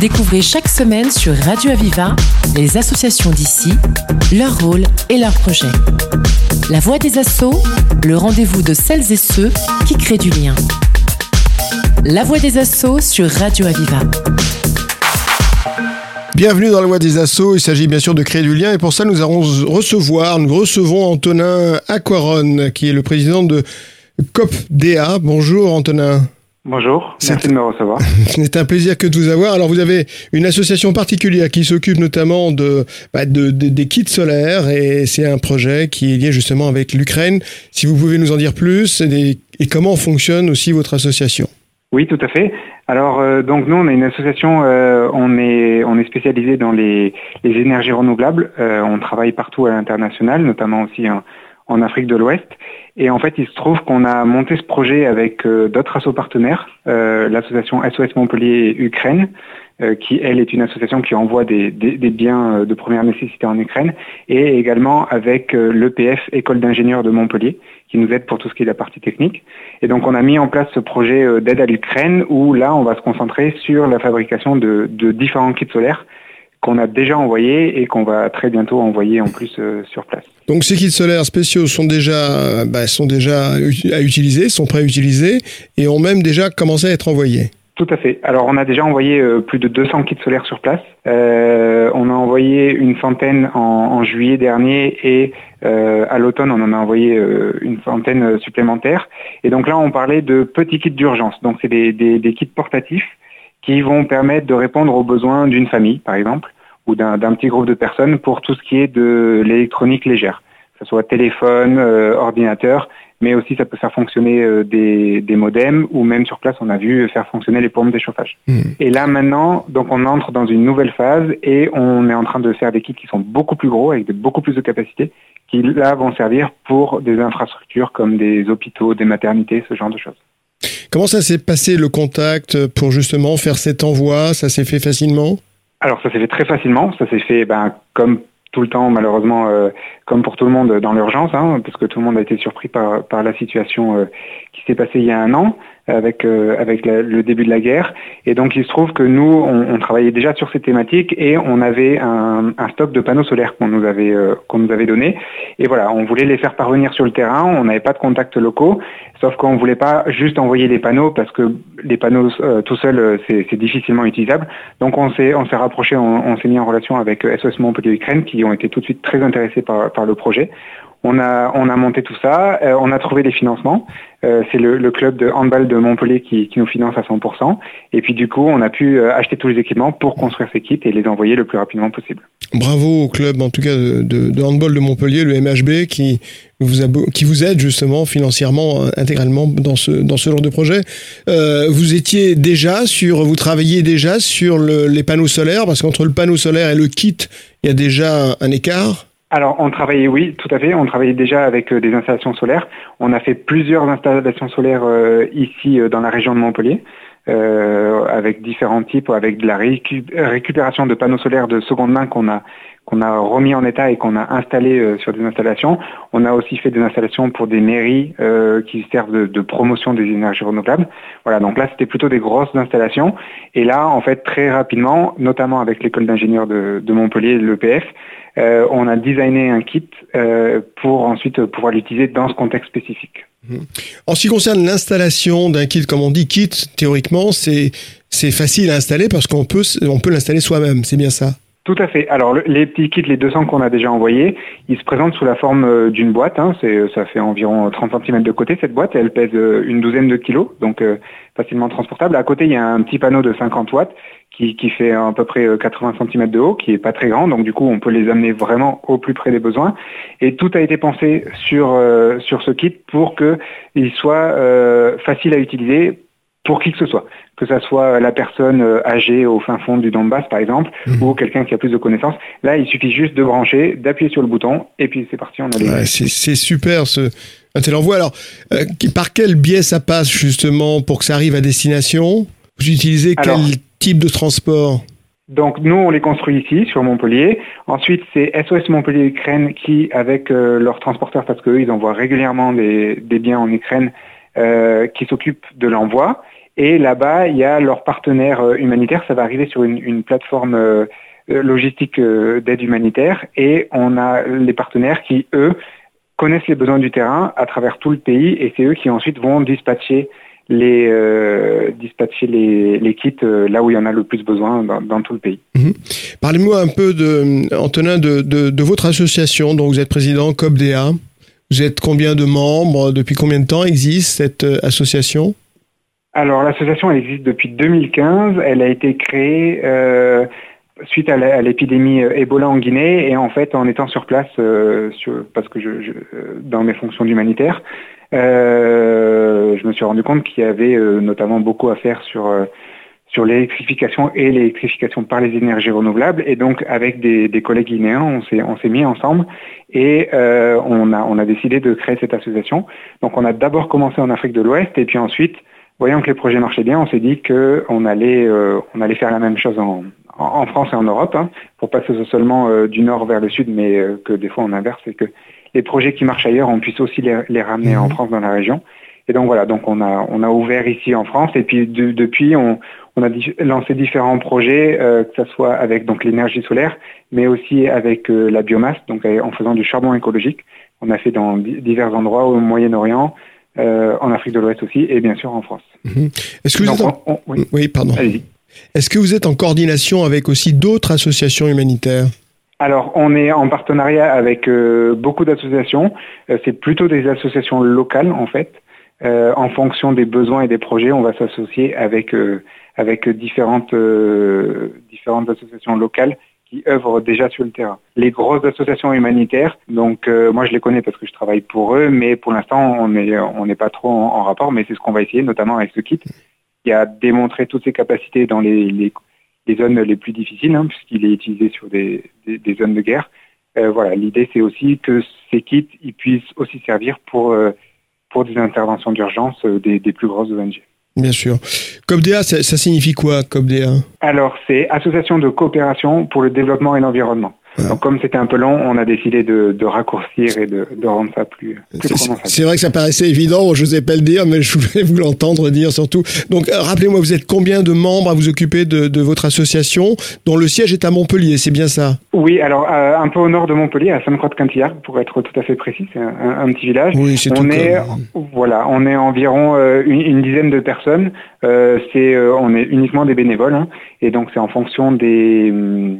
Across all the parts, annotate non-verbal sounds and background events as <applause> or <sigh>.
Découvrez chaque semaine sur Radio Aviva les associations d'ici, leur rôle et leurs projets. La voix des assauts, le rendez-vous de celles et ceux qui créent du lien. La voix des assauts sur Radio Aviva. Bienvenue dans la voie des assauts. Il s'agit bien sûr de créer du lien et pour ça nous allons recevoir, nous recevons Antonin Aquaron qui est le président de COPDA. Bonjour Antonin. Bonjour, merci de me recevoir. <laughs> C'est un plaisir que de vous avoir. Alors vous avez une association particulière qui s'occupe notamment de, bah, de, des kits solaires et c'est un projet qui est lié justement avec l'Ukraine. Si vous pouvez nous en dire plus et, et comment fonctionne aussi votre association? Oui, tout à fait. Alors euh, donc nous on est une association, euh, on est on est spécialisé dans les, les énergies renouvelables. Euh, on travaille partout à l'international, notamment aussi en, en Afrique de l'Ouest. Et en fait, il se trouve qu'on a monté ce projet avec d'autres assos partenaires, l'association SOS Montpellier Ukraine, qui elle est une association qui envoie des, biens de première nécessité en Ukraine, et également avec l'EPF École d'ingénieurs de Montpellier, qui nous aide pour tout ce qui est la partie technique. Et donc on a mis en place ce projet euh, d'aide à l'Ukraine où là on va se concentrer sur la fabrication de, différents kits solaires qu'on a déjà envoyés et qu'on va très bientôt envoyer en plus euh, sur place. Donc ces kits solaires spéciaux sont déjà, bah, sont déjà à utiliser, sont prêts à utiliser et ont même déjà commencé à être envoyés. Tout à fait. Alors on a déjà envoyé euh, plus de 200 kits solaires sur place. Euh, on a envoyé une centaine en, juillet dernier et euh, à l'automne on en a envoyé une centaine supplémentaires. Et donc là on parlait de petits kits d'urgence. Donc c'est des, des, kits portatifs qui vont permettre de répondre aux besoins d'une famille par exemple ou d'un petit groupe de personnes pour tout ce qui est de l'électronique légère, que ce soit téléphone, ordinateur mais aussi ça peut faire fonctionner euh, des, des, modems ou même sur place on a vu faire fonctionner les pompes d'échauffage. Mmh. Et là maintenant, donc on entre dans une nouvelle phase et on est en train de faire des kits qui sont beaucoup plus gros avec beaucoup plus de capacités qui là vont servir pour des infrastructures comme des hôpitaux, des maternités, ce genre de choses. Comment ça s'est passé le contact pour justement faire cet envoi? Ça s'est fait facilement? Alors ça s'est fait très facilement, ça s'est fait ben, comme tout le temps, malheureusement, euh, comme pour tout le monde, dans l'urgence, hein, parce que tout le monde a été surpris par, par la situation euh, qui s'est passée il y a un an avec, euh, avec le début de la guerre. Et donc il se trouve que nous, on, travaillait déjà sur ces thématiques et on avait un, stock de panneaux solaires qu'on nous avait euh, qu'on nous avait donné. Et voilà, on voulait les faire parvenir sur le terrain. On n'avait pas de contacts locaux, sauf qu'on voulait pas juste envoyer les panneaux parce que les panneaux euh, tout seuls c'est difficilement utilisable. Donc on s'est on rapproché, on, s'est mis en relation avec SOS Montpellier Ukraine qui ont été tout de suite très intéressés par, par le projet. On a, on a monté tout ça, euh, on a trouvé les financements. Euh, c'est le, club de handball de Montpellier qui, nous finance à 100%. Et puis du coup, on a pu euh, acheter tous les équipements pour construire ces kits et les envoyer le plus rapidement possible. Bravo au club, en tout cas de, handball de Montpellier, le MHB, qui vous, qui vous aide justement financièrement intégralement dans ce, dans ce genre de projet. vous étiez déjà sur, vous travailliez déjà sur les panneaux solaires, parce qu'entre le panneau solaire et le kit, il y a déjà un écart. Alors, on travaillait, oui, tout à fait. On travaillait déjà avec euh, des installations solaires. On a fait plusieurs installations solaires euh, ici euh, dans la région de Montpellier, avec différents types, avec de la récupération de panneaux solaires de seconde main qu'on a qu'on a remis en état et qu'on a installé sur des installations. On a aussi fait des installations pour des mairies qui servent de, promotion des énergies renouvelables. Voilà, donc là c'était plutôt des grosses installations. Et là, en fait, très rapidement, notamment avec l'école d'ingénieurs de, de Montpellier, l'EPF, euh, on a designé un kit euh, pour ensuite pouvoir l'utiliser dans ce contexte spécifique. En ce qui concerne l'installation d'un kit, comme on dit kit, théoriquement, c'est c'est facile à installer parce qu'on peut on peut l'installer soi-même, c'est bien ça? Tout à fait. Alors les petits kits, les 200 qu'on a déjà envoyés, ils se présentent sous la forme euh, d'une boîte. Hein. C'est, ça fait environ 30 cm de côté cette boîte. Elle pèse une douzaine de kilos, donc facilement transportable. À côté, il y a un petit panneau de 50 watts qui, fait à peu près 80 euh, cm de haut, qui est pas très grand, donc du coup on peut les amener vraiment au plus près des besoins. Et tout a été pensé sur, euh, sur ce kit pour qu'il soit euh, facile à utiliser pour qui que ce soit, que ce soit la personne âgée au fin fond du Donbass par exemple, mmh. ou quelqu'un qui a plus de connaissances. Là, il suffit juste de brancher, d'appuyer sur le bouton, et puis c'est parti, on a les... c'est super ce un tel envoi. Alors, par quel biais ça passe justement pour que ça arrive à destination? Vous utilisez quel type de transport? donc nous, on les construit ici, sur Montpellier. Ensuite, c'est SOS Montpellier Ukraine qui, avec euh, leurs transporteurs, parce qu'eux, ils envoient régulièrement des, biens en Ukraine, euh, qui s'occupent de l'envoi. Et là-bas, il y a leurs partenaires humanitaires. Ça va arriver sur une, plateforme logistique d'aide humanitaire. Et on a les partenaires qui, eux, connaissent les besoins du terrain à travers tout le pays. Et c'est eux qui ensuite vont dispatcher les euh, dispatcher les, kits euh, là où il y en a le plus besoin dans, tout le pays. Mhm. Parlez-moi un peu de Antonin de, de, de, votre association dont vous êtes président COPDA. Vous êtes combien de membres Depuis combien de temps existe cette euh, association? Alors l'association existe depuis 2015. Elle a été créée euh, suite à l'épidémie Ebola en Guinée et en fait en étant sur place euh, parce que je, dans mes fonctions d'humanitaire euh, je me suis rendu compte qu'il y avait euh, notamment beaucoup à faire sur euh, sur l'électrification et l'électrification par les énergies renouvelables. Et donc, avec des, des collègues guinéens, on s'est, on s'est mis ensemble et euh, on, a, on a décidé de créer cette association. Donc, on a d'abord commencé en Afrique de l'Ouest et puis ensuite, voyant que les projets marchaient bien, on s'est dit qu'on allait, euh, on allait faire la même chose en, en, France et en Europe hein, pour passer seulement euh, du nord vers le sud, mais que des fois on inverse et que les projets qui marchent ailleurs, on puisse aussi les, les ramener mmh. en France dans la région. Et donc voilà, donc on a on a ouvert ici en France et puis de, depuis on, on a lancé différents projets, euh, que ce soit avec donc l'énergie solaire, mais aussi avec euh, la biomasse, donc en faisant du charbon écologique. On a fait dans divers endroits au Moyen-Orient, euh, en Afrique de l'Ouest aussi, et bien sûr en France. Mmh. Est-ce que vous donc, êtes en... on, oui. oui, pardon. Est-ce que vous êtes en coordination avec aussi d'autres associations humanitaires? Alors, on est en partenariat avec beaucoup d'associations. C'est plutôt des associations locales, en fait. Euh, en fonction des besoins et des projets, on va s'associer avec euh, avec différentes euh, différentes associations locales qui œuvrent déjà sur le terrain. Les grosses associations humanitaires, donc moi je les connais parce que je travaille pour eux, mais pour l'instant on n'est on pas trop en, rapport, mais c'est ce qu'on va essayer, notamment avec ce kit, qui a démontré toutes ses capacités dans les, les les zones les plus difficiles, hein, puisqu'il est utilisé sur des, des, des zones de guerre. Euh, voilà, l'idée c'est aussi que ces kits ils puissent aussi servir pour euh, pour des interventions d'urgence euh, des, des, plus grosses ONG. Bien sûr. COPDA, ça, ça signifie quoi, COPDA Alors, c'est Association de coopération pour le développement et l'environnement. Donc comme c'était un peu long, on a décidé de, de raccourcir et de, de, rendre ça plus, plus C'est vrai que ça paraissait évident, je n'osais pas le dire, mais je voulais vous l'entendre dire surtout. Donc euh, rappelez-moi, vous êtes combien de membres à vous occuper de, de, votre association, dont le siège est à Montpellier, c'est bien ça? Oui, alors euh, un peu au nord de Montpellier, à Sainte-Croix-de-Quintillard, pour être tout à fait précis, c'est un, un, petit village. Oui, c'est on est, comme... Voilà, on est environ euh, une, une, dizaine de personnes. Euh, c'est, euh, on est uniquement des bénévoles, hein, et donc c'est en fonction des euh,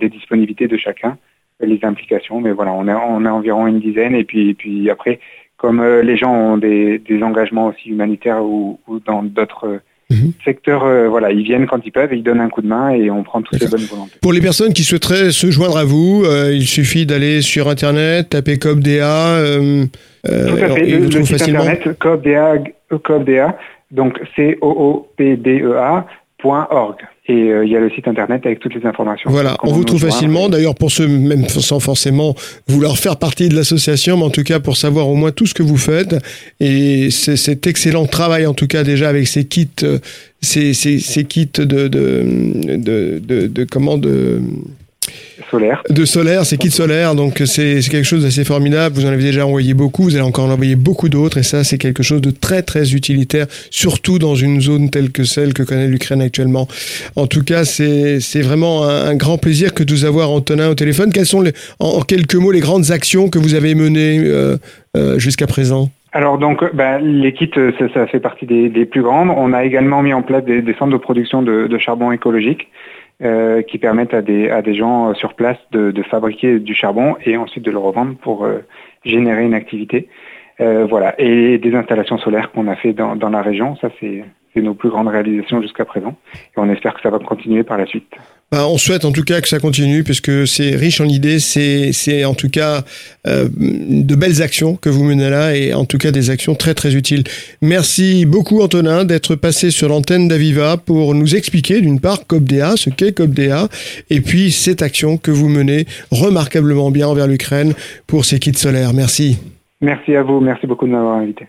des disponibilités de chacun, les implications. Mais voilà, on a, on a environ une dizaine. Et puis, et puis après, comme euh, les gens ont des, des engagements aussi humanitaires ou, ou dans d'autres Mmh. secteurs, euh, voilà, ils viennent quand ils peuvent, et ils donnent un coup de main et on prend toutes les bonnes volontés. Pour les personnes qui souhaiteraient se joindre à vous, euh, il suffit d'aller sur internet, taper COPDA. Euh, Tout à fait, le, le site facilement. internet COPDA, COPDA, donc C Et euh, il y a le site internet avec toutes les informations. Voilà, on vous trouve facilement. D'ailleurs, pour ceux même sans forcément vouloir faire partie de l'association, mais en tout cas pour savoir au moins tout ce que vous faites et cet excellent travail en tout cas déjà avec ces kits, euh, ces, ces, ces kits de de, de, de, de, de comment de solaire. De solaire, c'est kit solaire, donc c'est quelque chose d'assez formidable. Vous en avez déjà envoyé beaucoup, vous allez encore en envoyer beaucoup d'autres, et ça, c'est quelque chose de très très utilitaire, surtout dans une zone telle que celle que connaît l'Ukraine actuellement. En tout cas, c'est vraiment un, un, grand plaisir que de vous avoir, Antonin, au téléphone. Quelles sont, les, en, quelques mots, les grandes actions que vous avez menées euh, euh, jusqu'à présent? Alors donc, ben, les kits, ça, ça, fait partie des, des, plus grandes. On a également mis en place des, des centres de production de, de charbon écologique euh, qui permettent à des, à des gens sur place de, fabriquer du charbon et ensuite de le revendre pour euh, générer une activité. Euh, voilà. Et des installations solaires qu'on a fait dans, dans la région, ça c'est nos plus grandes réalisations jusqu'à présent. Et on espère que ça va continuer par la suite. Bah, on souhaite en tout cas que ça continue puisque c'est riche en idées, c'est en tout cas euh, de belles actions que vous menez là et en tout cas des actions très très utiles. Merci beaucoup Antonin d'être passé sur l'antenne d'Aviva pour nous expliquer d'une part COPDA, ce qu'est COPDA et puis cette action que vous menez remarquablement bien envers l'Ukraine pour ces kits solaires. Merci. Merci à vous, merci beaucoup de m'avoir invité.